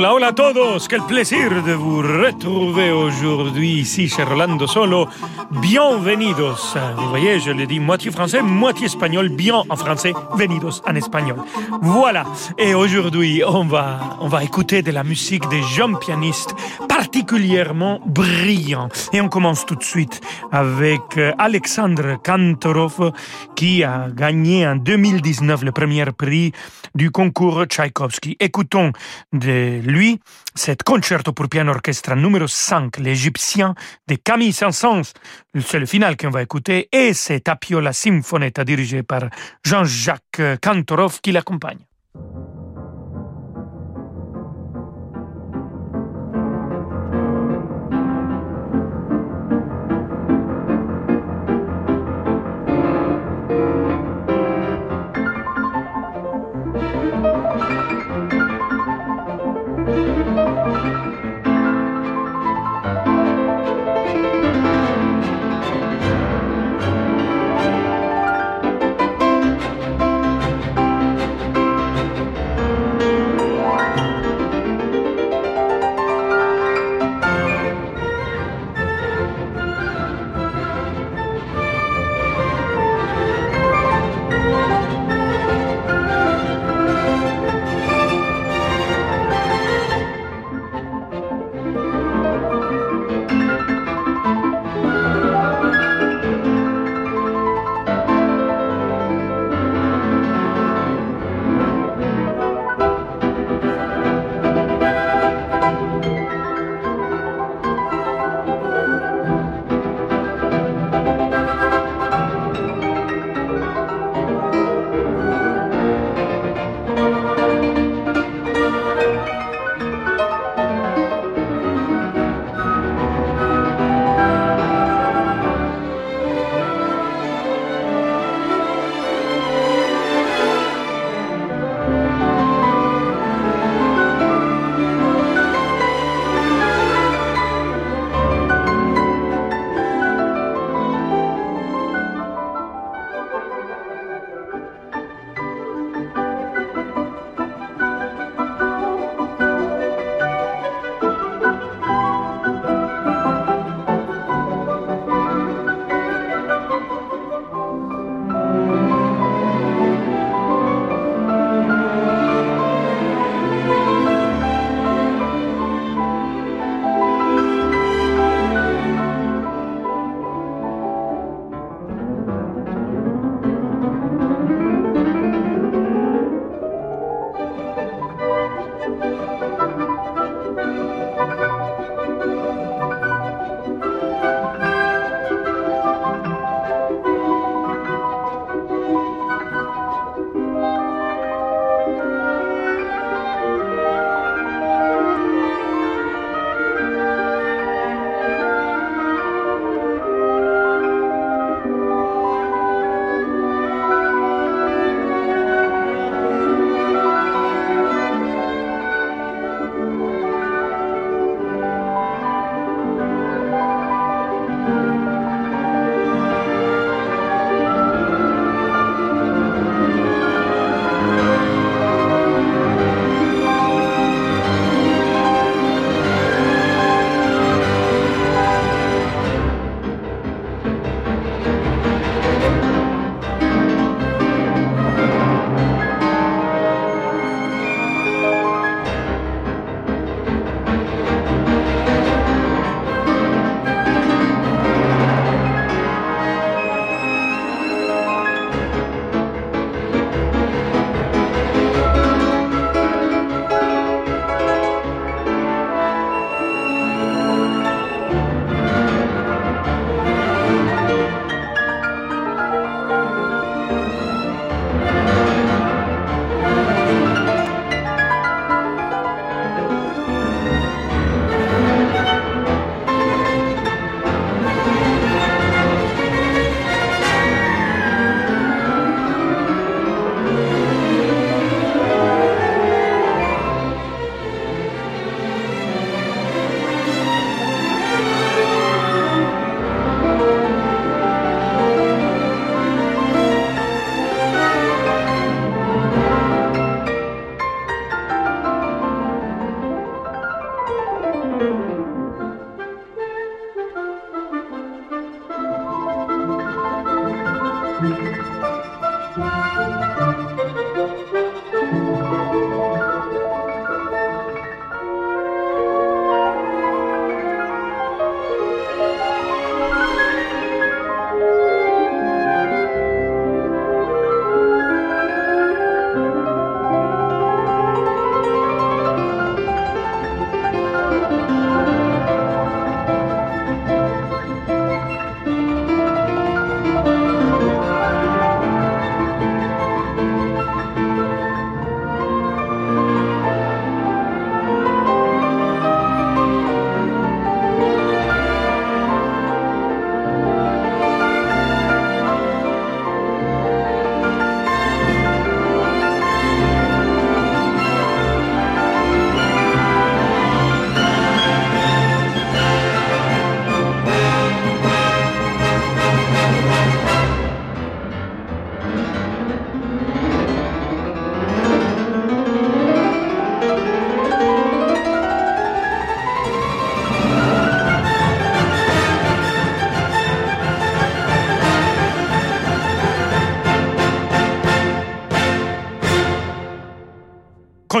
Hola, hola a todos, quel plaisir de vous retrouver aujourd'hui ici chez Rolando Solo. Bienvenidos. Vous voyez, je le dis moitié français, moitié espagnol, bien en français, venidos en espagnol. Voilà. Et aujourd'hui, on va, on va écouter de la musique des jeunes pianistes particulièrement brillants. Et on commence tout de suite avec euh, Alexandre Kantorov qui a gagné en 2019 le premier prix du concours Tchaïkovski. Écoutons de lui cet concerto pour piano orchestre numéro 5, l'Égyptien de Camille Saint-Saëns. C'est le final qu'on va écouter et c'est Apiola Symphonetta dirigé par Jean-Jacques Kantorov qui l'accompagne.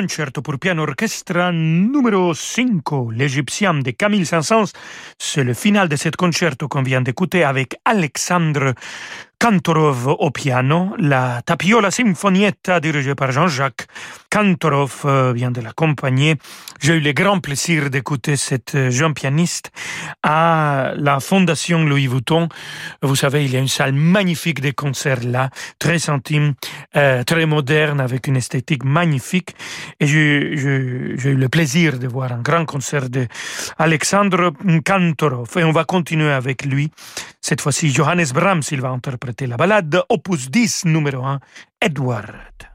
Concerto pour piano orchestre numéro 5, l'Égyptien de Camille Saint-Saëns. C'est le final de cet concerto qu'on vient d'écouter avec Alexandre Kantorov au piano, la Tapiola Sinfonietta dirigée par Jean-Jacques Kantorov euh, vient de l'accompagner. J'ai eu le grand plaisir d'écouter cette euh, jeune pianiste à la Fondation Louis Vuitton. Vous savez, il y a une salle magnifique de concerts là, très intime, euh, très moderne, avec une esthétique magnifique. Et j'ai eu le plaisir de voir un grand concert de Alexandre Kantorov. Et on va continuer avec lui. Cette fois-ci, Johannes Brahms, il va interpréter la balade opus 10 numéro 1, Edward.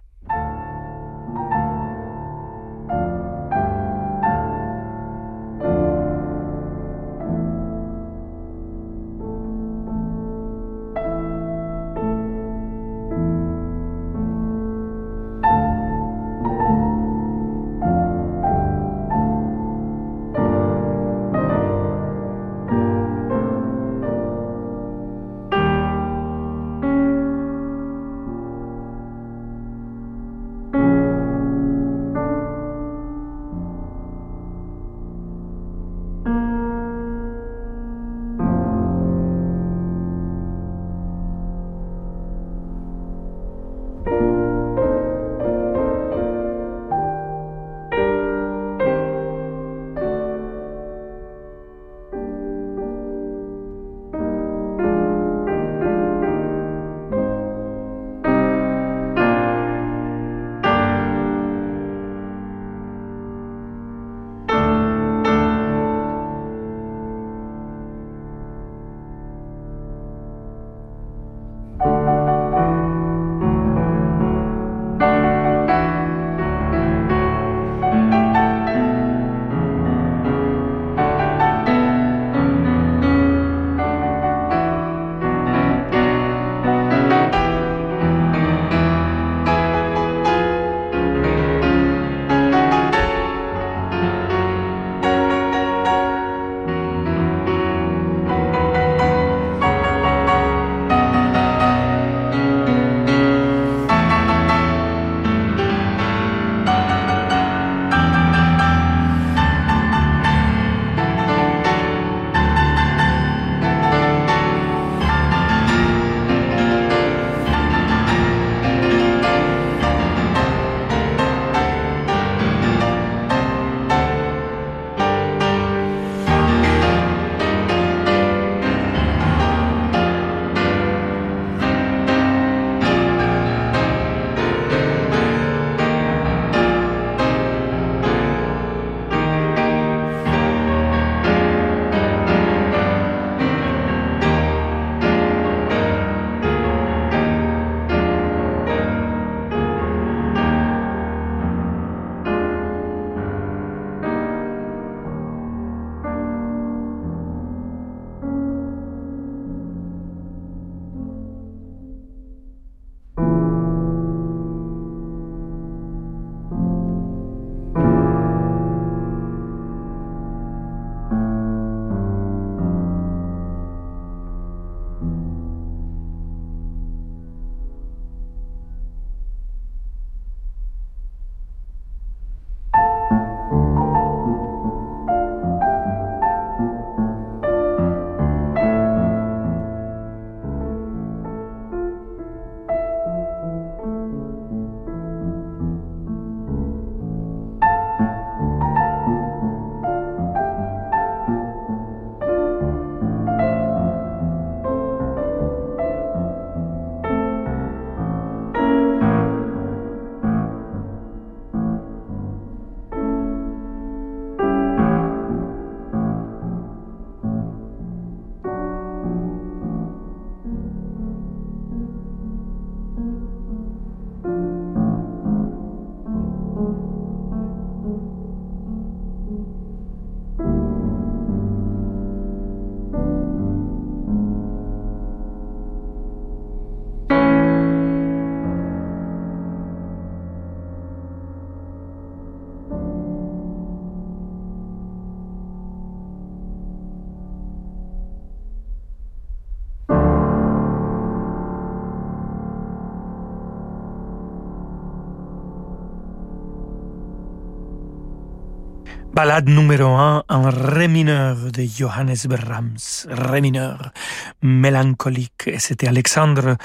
Balade numéro 1 en ré mineur de Johannes Brahms, ré mineur mélancolique. Et c'était Alexandre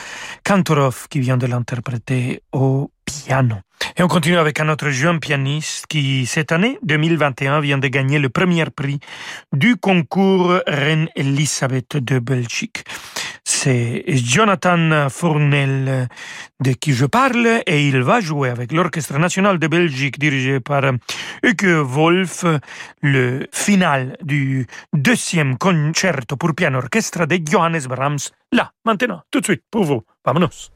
Kantorov qui vient de l'interpréter au piano. Et on continue avec un autre jeune pianiste qui, cette année 2021, vient de gagner le premier prix du concours Reine Elisabeth de Belgique. C'est Jonathan Fournel de qui je parle et il va jouer avec l'Orchestre national de Belgique dirigé par Uke Wolf le final du deuxième concerto pour piano orchestre de Johannes Brahms. Là, maintenant, tout de suite, pour vous. Vamonos.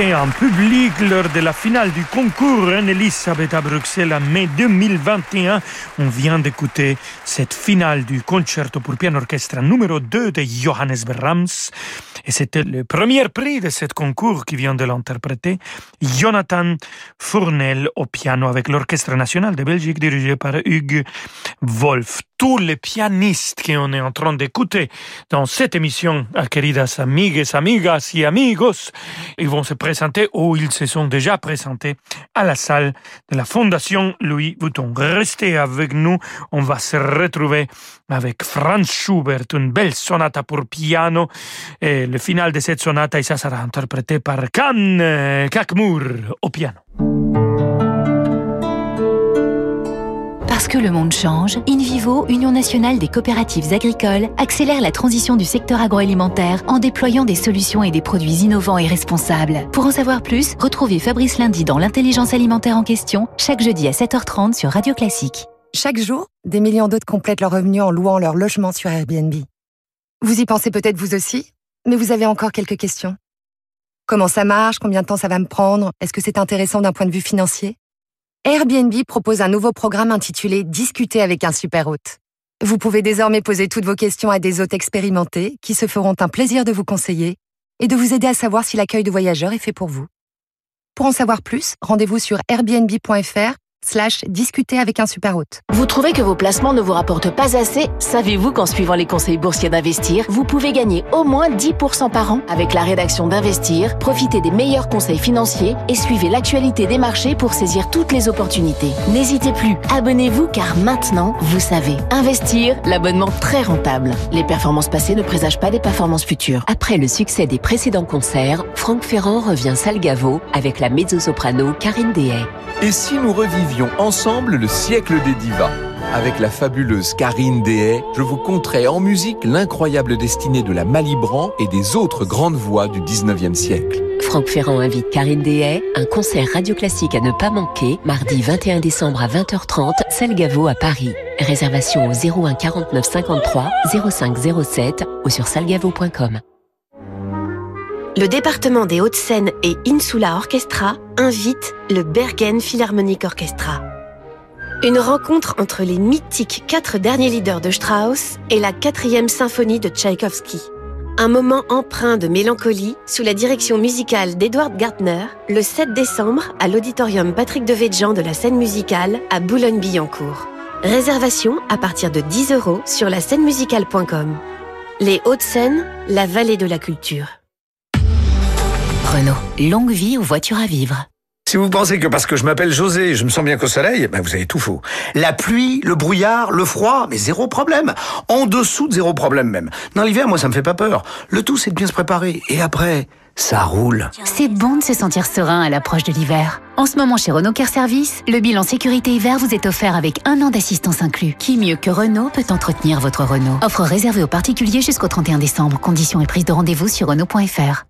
En public lors de la finale du concours Anne-Elisabeth à Bruxelles en mai 2021. On vient d'écouter cette finale du concerto pour piano orchestre numéro 2 de Johannes Brahms. Et c'était le premier prix de ce concours qui vient de l'interpréter, Jonathan Fournel au piano avec l'Orchestre national de Belgique dirigé par Hugues Wolf. Tous les pianistes qu'on est en train d'écouter dans cette émission, queridas amigues, amigas y amigos, ils vont se présenter ou ils se sont déjà présentés à la salle de la Fondation Louis Vuitton. Restez avec nous, on va se retrouver avec Franz Schubert, une belle sonate pour piano. Et le final de cette sonate, et ça sera interprété par Kan Kakmour au piano. Parce que le monde change, InVivo, Union nationale des coopératives agricoles, accélère la transition du secteur agroalimentaire en déployant des solutions et des produits innovants et responsables. Pour en savoir plus, retrouvez Fabrice Lundi dans l'intelligence alimentaire en question, chaque jeudi à 7h30 sur Radio Classique. Chaque jour, des millions d'autres complètent leurs revenus en louant leur logement sur Airbnb. Vous y pensez peut-être vous aussi, mais vous avez encore quelques questions. Comment ça marche? Combien de temps ça va me prendre? Est-ce que c'est intéressant d'un point de vue financier? Airbnb propose un nouveau programme intitulé Discuter avec un super hôte. Vous pouvez désormais poser toutes vos questions à des hôtes expérimentés qui se feront un plaisir de vous conseiller et de vous aider à savoir si l'accueil de voyageurs est fait pour vous. Pour en savoir plus, rendez-vous sur airbnb.fr slash discuter avec un super hôte. Vous trouvez que vos placements ne vous rapportent pas assez? Savez-vous qu'en suivant les conseils boursiers d'Investir, vous pouvez gagner au moins 10% par an? Avec la rédaction d'Investir, profitez des meilleurs conseils financiers et suivez l'actualité des marchés pour saisir toutes les opportunités. N'hésitez plus, abonnez-vous car maintenant, vous savez. Investir, l'abonnement très rentable. Les performances passées ne présagent pas des performances futures. Après le succès des précédents concerts, Franck Ferrand revient Salgavo avec la mezzo-soprano Karine Dehay. Et si nous revivions ensemble le siècle des divas avec la fabuleuse Karine Dehay, je vous conterai en musique l'incroyable destinée de la Malibran et des autres grandes voix du 19e siècle. Franck Ferrand invite Karine Dehay, un concert radio classique à ne pas manquer, mardi 21 décembre à 20h30, Salgavo à Paris. Réservation au 01 49 53 05 07 ou sur salgavo.com. Le département des Hauts-de-Seine et Insula Orchestra invite le Bergen Philharmonic Orchestra. Une rencontre entre les mythiques quatre derniers leaders de Strauss et la quatrième symphonie de Tchaïkovski. Un moment empreint de mélancolie sous la direction musicale d'Edward Gartner le 7 décembre à l'auditorium Patrick de Védjan de la scène musicale à Boulogne-Billancourt. Réservation à partir de 10 euros sur la scène musicale.com. Les Hauts-de-Seine, la vallée de la culture. Renault, longue vie aux voitures à vivre. Si vous pensez que parce que je m'appelle José, je me sens bien qu'au soleil, ben vous avez tout faux. La pluie, le brouillard, le froid, mais zéro problème. En dessous de zéro problème même. Dans l'hiver, moi, ça me fait pas peur. Le tout, c'est de bien se préparer. Et après, ça roule. C'est bon de se sentir serein à l'approche de l'hiver. En ce moment, chez Renault Care Service, le bilan sécurité hiver vous est offert avec un an d'assistance inclus. Qui mieux que Renault peut entretenir votre Renault? Offre réservée aux particuliers jusqu'au 31 décembre. Conditions et prise de rendez-vous sur Renault.fr.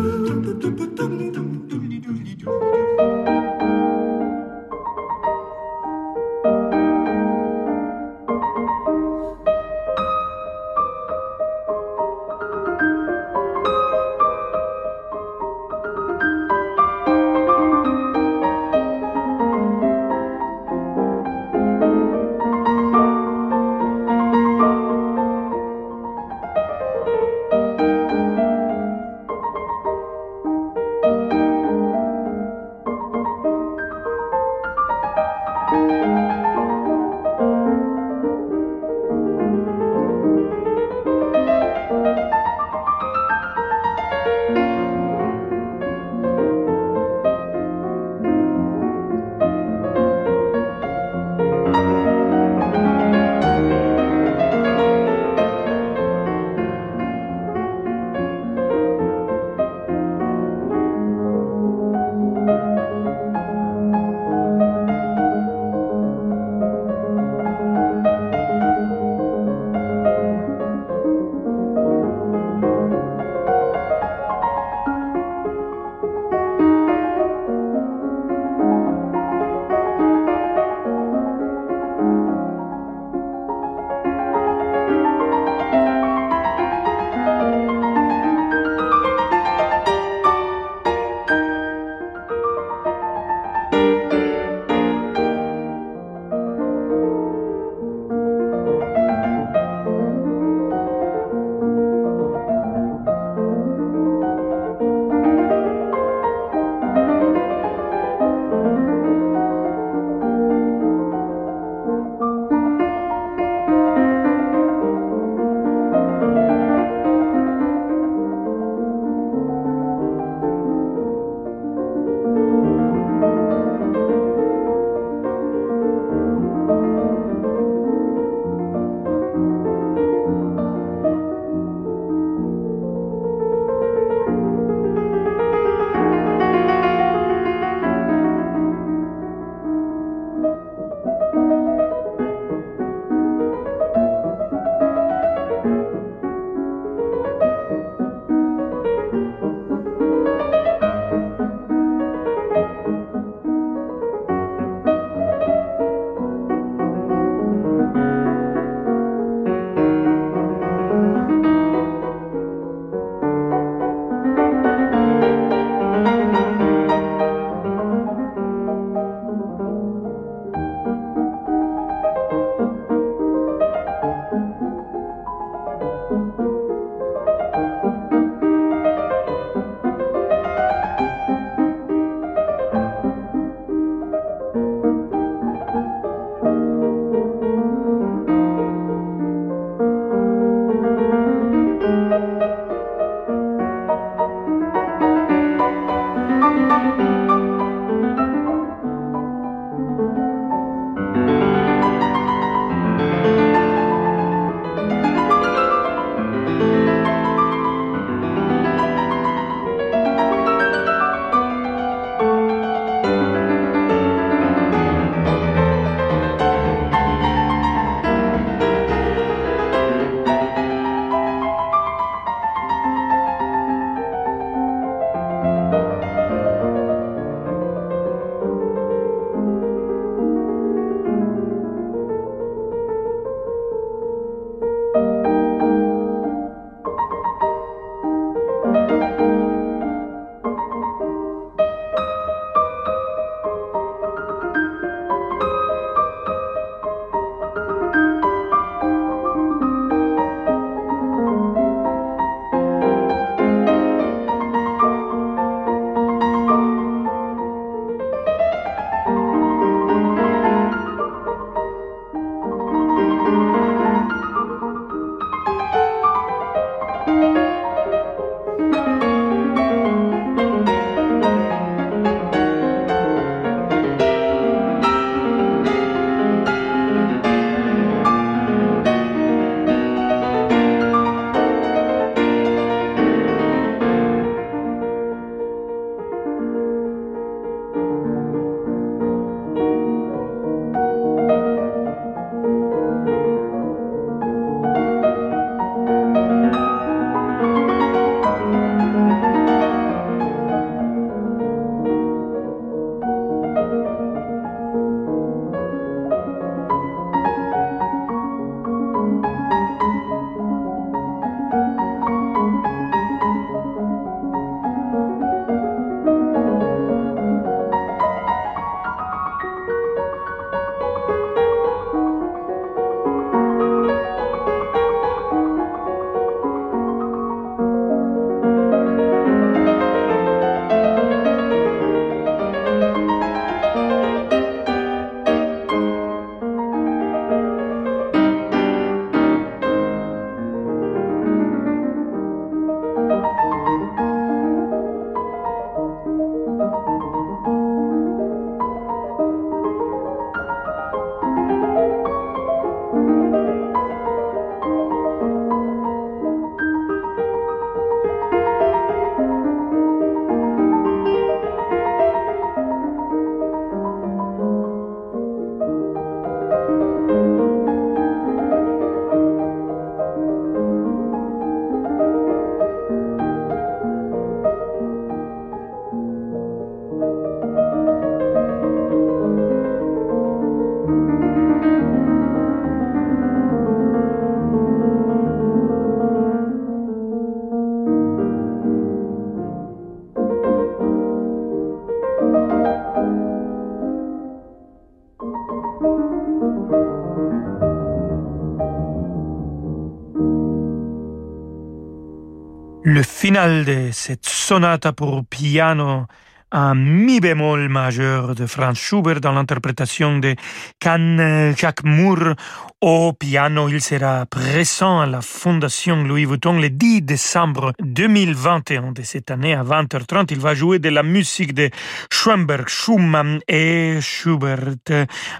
Le final de cette sonate pour piano en mi bémol majeur de Franz Schubert dans l'interprétation de Can Jacques Moore au piano. Il sera présent à la Fondation Louis Vuitton le 10 décembre 2021 de cette année à 20h30. Il va jouer de la musique de Schoenberg, Schumann et Schubert.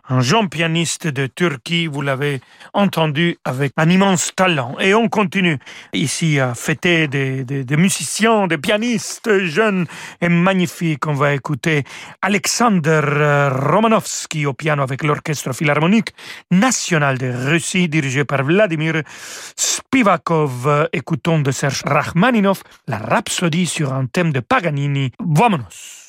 Un jeune pianiste de Turquie, vous l'avez entendu avec un immense talent. Et on continue ici à fêter des, des, musiciens, des pianistes jeunes et magnifiques qu'on va écouter Alexander Romanovsky au piano avec l'Orchestre Philharmonique National de Russie dirigé par Vladimir Spivakov. Écoutons de Serge Rachmaninov la rhapsodie sur un thème de Paganini. Vámonos!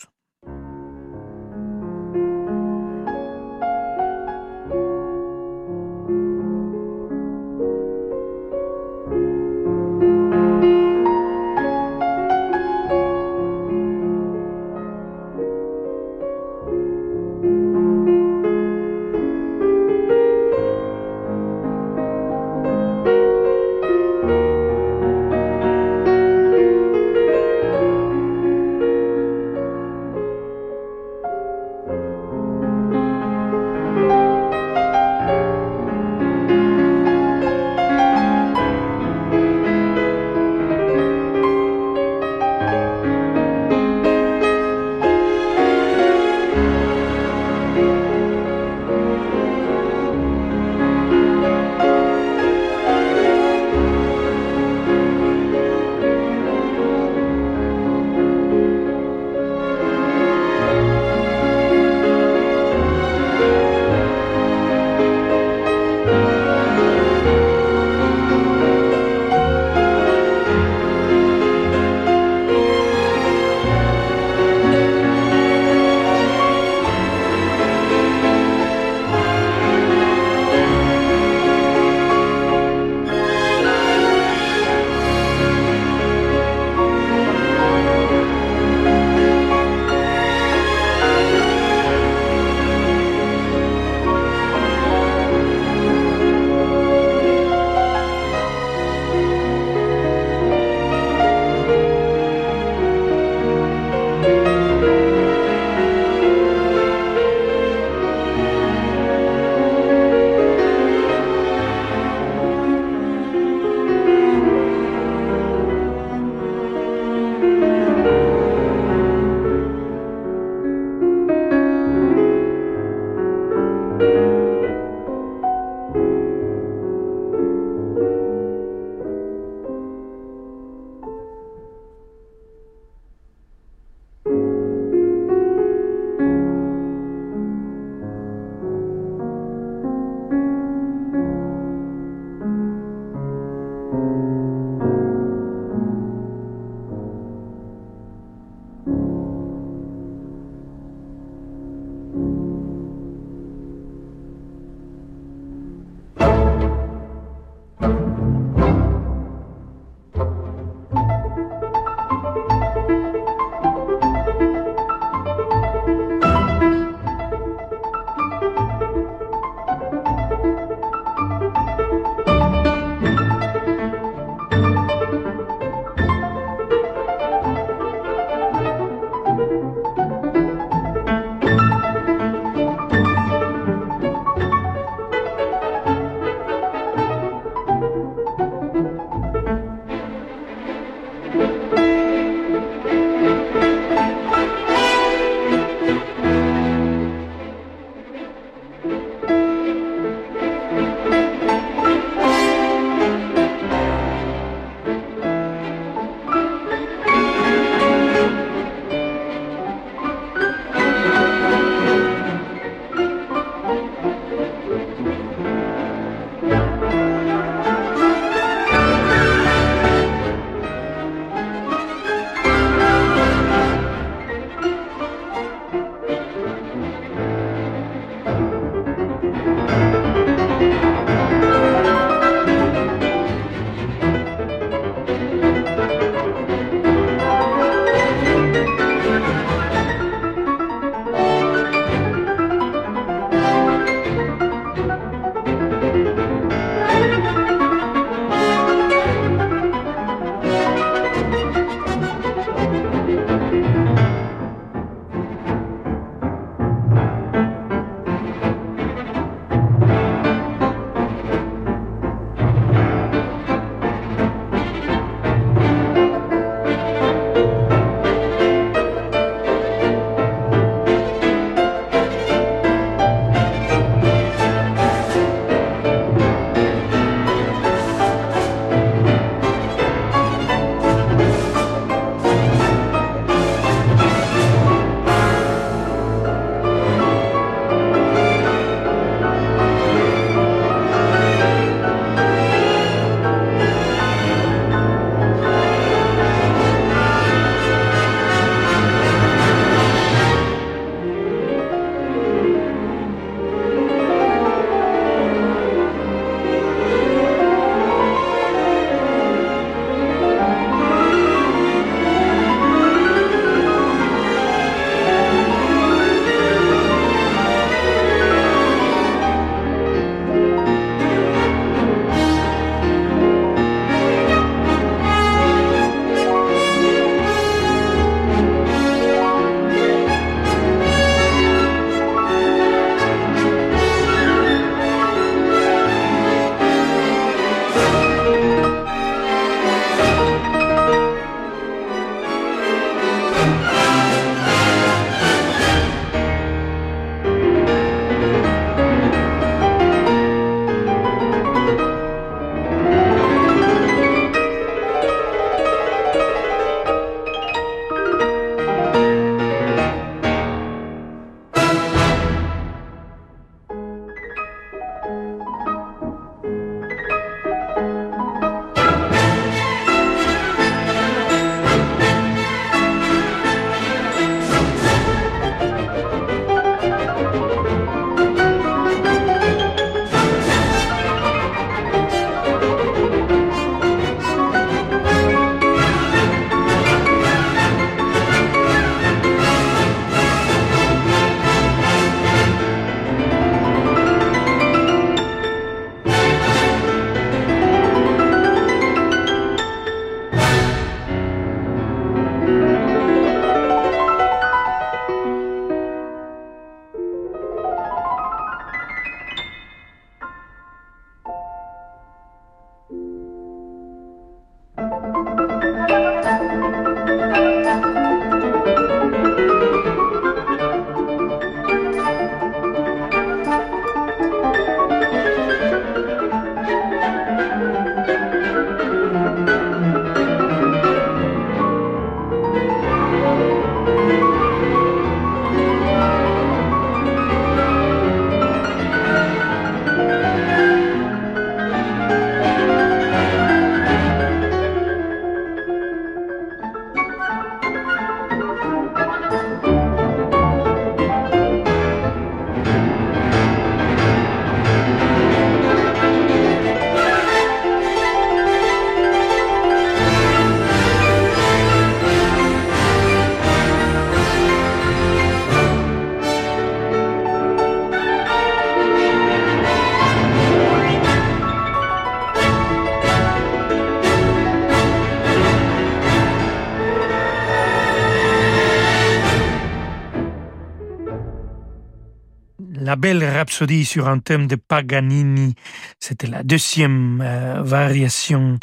Belle rhapsodie sur un thème de Paganini. C'était la deuxième euh, variation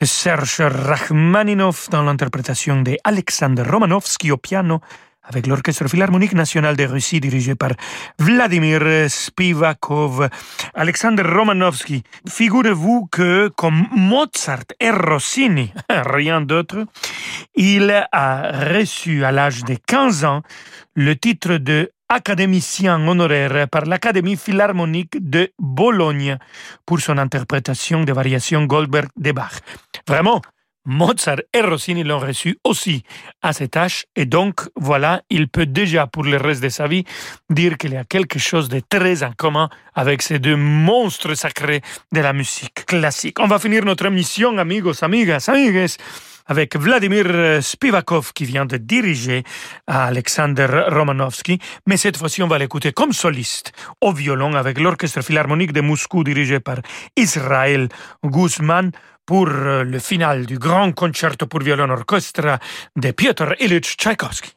de Serge Rachmaninov dans l'interprétation d'Alexander Romanovsky au piano avec l'Orchestre Philharmonique National de Russie dirigé par Vladimir Spivakov. Alexander Romanovsky, figurez-vous que comme Mozart et Rossini, rien d'autre, il a reçu à l'âge de 15 ans le titre de académicien honoraire par l'Académie philharmonique de Bologne pour son interprétation des variations Goldberg de Bach. Vraiment, Mozart et Rossini l'ont reçu aussi à cet âge et donc voilà, il peut déjà pour le reste de sa vie dire qu'il y a quelque chose de très en commun avec ces deux monstres sacrés de la musique classique. On va finir notre émission, amigos, amigas, amigues, avec Vladimir Spivakov qui vient de diriger Alexander Romanovsky, mais cette fois-ci on va l'écouter comme soliste au violon avec l'Orchestre Philharmonique de Moscou dirigé par Israël Guzman pour euh, le final du grand concerto pour violon orchestre de Piotr Ilyich Tchaïkovski.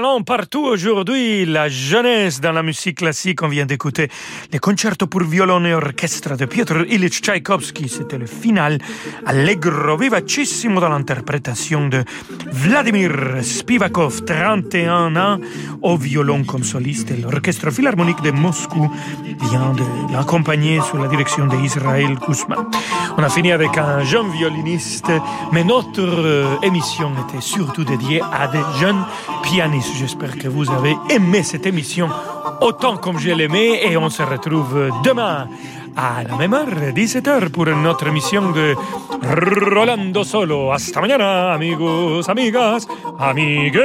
Des talents partout aujourd'hui, la jeunesse dans la musique classique. On vient d'écouter les concertos pour violon et orchestre de Piotr Ilyich Tchaïkovski. C'était le final allegro vivacissimo dans l'interprétation de Vladimir Spivakov, 31 ans, au violon comme soliste. L'orchestre philharmonique de Moscou vient de l'accompagner sous la direction d'Israël Kousman. On a fini avec un jeune violoniste, mais notre euh, émission était surtout dédiée à des jeunes pianiste. J'espère que vous avez aimé cette émission autant comme je l'aimais et on se retrouve demain à la même heure, 17h, pour notre émission de Rolando Solo. Hasta mañana, amigos, amigas, amigues.